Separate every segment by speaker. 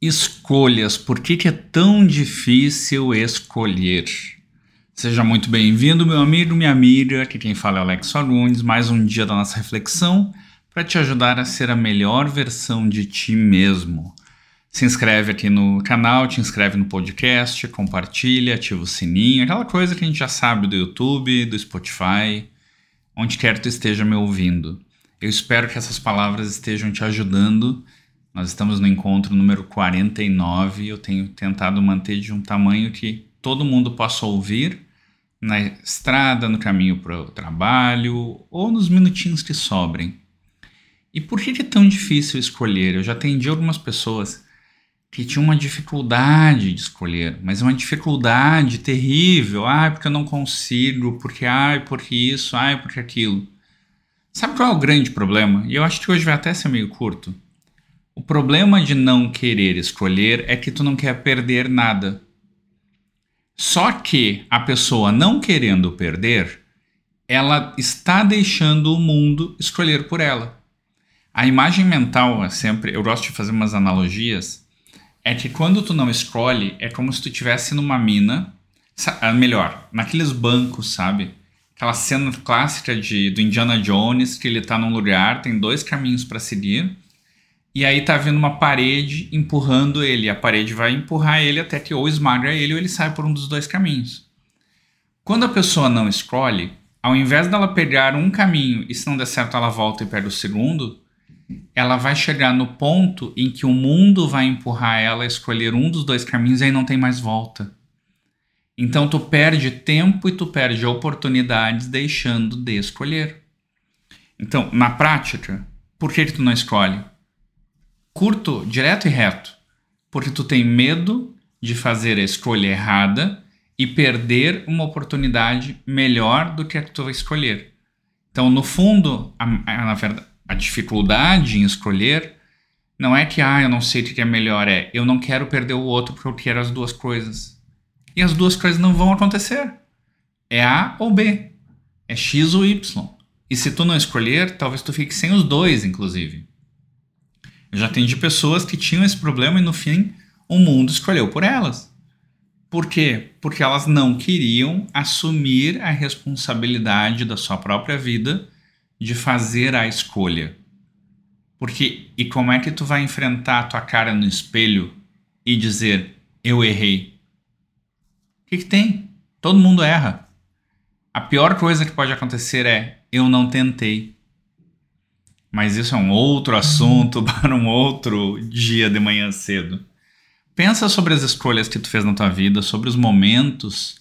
Speaker 1: Escolhas. Por que, que é tão difícil escolher? Seja muito bem-vindo, meu amigo, minha amiga. Aqui quem fala é Alex Fagundes. Mais um dia da nossa reflexão para te ajudar a ser a melhor versão de ti mesmo. Se inscreve aqui no canal, te inscreve no podcast, compartilha, ativa o sininho, aquela coisa que a gente já sabe do YouTube, do Spotify, onde quer que tu esteja me ouvindo. Eu espero que essas palavras estejam te ajudando nós estamos no encontro número 49 e eu tenho tentado manter de um tamanho que todo mundo possa ouvir na estrada, no caminho para o trabalho ou nos minutinhos que sobrem. E por que é tão difícil escolher? Eu já atendi algumas pessoas que tinham uma dificuldade de escolher, mas uma dificuldade terrível. Ah, porque eu não consigo, porque ai, porque isso, ai, porque aquilo. Sabe qual é o grande problema? E eu acho que hoje vai até ser meio curto. O problema de não querer escolher é que tu não quer perder nada. Só que a pessoa não querendo perder, ela está deixando o mundo escolher por ela. A imagem mental é sempre, eu gosto de fazer umas analogias, é que quando tu não escolhe, é como se tu estivesse numa mina, ah, melhor, naqueles bancos, sabe? Aquela cena clássica de, do Indiana Jones, que ele está num lugar, tem dois caminhos para seguir, e aí tá vindo uma parede empurrando ele. A parede vai empurrar ele até que ou esmaga ele ou ele sai por um dos dois caminhos. Quando a pessoa não escolhe, ao invés dela pegar um caminho e se não der certo ela volta e pega o segundo, ela vai chegar no ponto em que o mundo vai empurrar ela a escolher um dos dois caminhos e aí não tem mais volta. Então tu perde tempo e tu perde oportunidades deixando de escolher. Então, na prática, por que, que tu não escolhe? Curto, direto e reto, porque tu tem medo de fazer a escolha errada e perder uma oportunidade melhor do que a que tu vai escolher. Então, no fundo, a, a, a dificuldade em escolher não é que, ah, eu não sei o que é melhor, é eu não quero perder o outro porque eu quero as duas coisas. E as duas coisas não vão acontecer. É A ou B. É X ou Y. E se tu não escolher, talvez tu fique sem os dois, inclusive. Eu já atendi pessoas que tinham esse problema e no fim o mundo escolheu por elas. Por quê? Porque elas não queriam assumir a responsabilidade da sua própria vida de fazer a escolha. Porque e como é que tu vai enfrentar a tua cara no espelho e dizer eu errei? O que, que tem? Todo mundo erra. A pior coisa que pode acontecer é eu não tentei. Mas isso é um outro assunto para um outro dia de manhã cedo. Pensa sobre as escolhas que tu fez na tua vida, sobre os momentos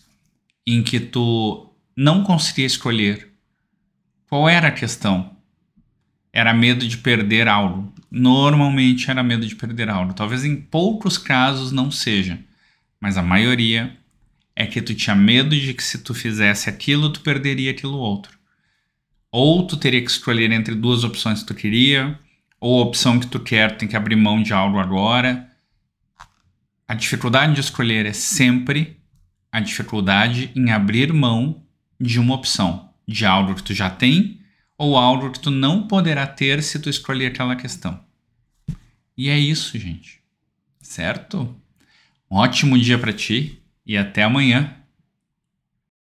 Speaker 1: em que tu não conseguia escolher. Qual era a questão? Era medo de perder algo. Normalmente era medo de perder algo. Talvez em poucos casos não seja, mas a maioria é que tu tinha medo de que se tu fizesse aquilo, tu perderia aquilo outro. Ou tu teria que escolher entre duas opções que tu queria, ou a opção que tu quer tem que abrir mão de algo agora. A dificuldade de escolher é sempre a dificuldade em abrir mão de uma opção, de algo que tu já tem ou algo que tu não poderá ter se tu escolher aquela questão. E é isso, gente. Certo? Um ótimo dia para ti e até amanhã.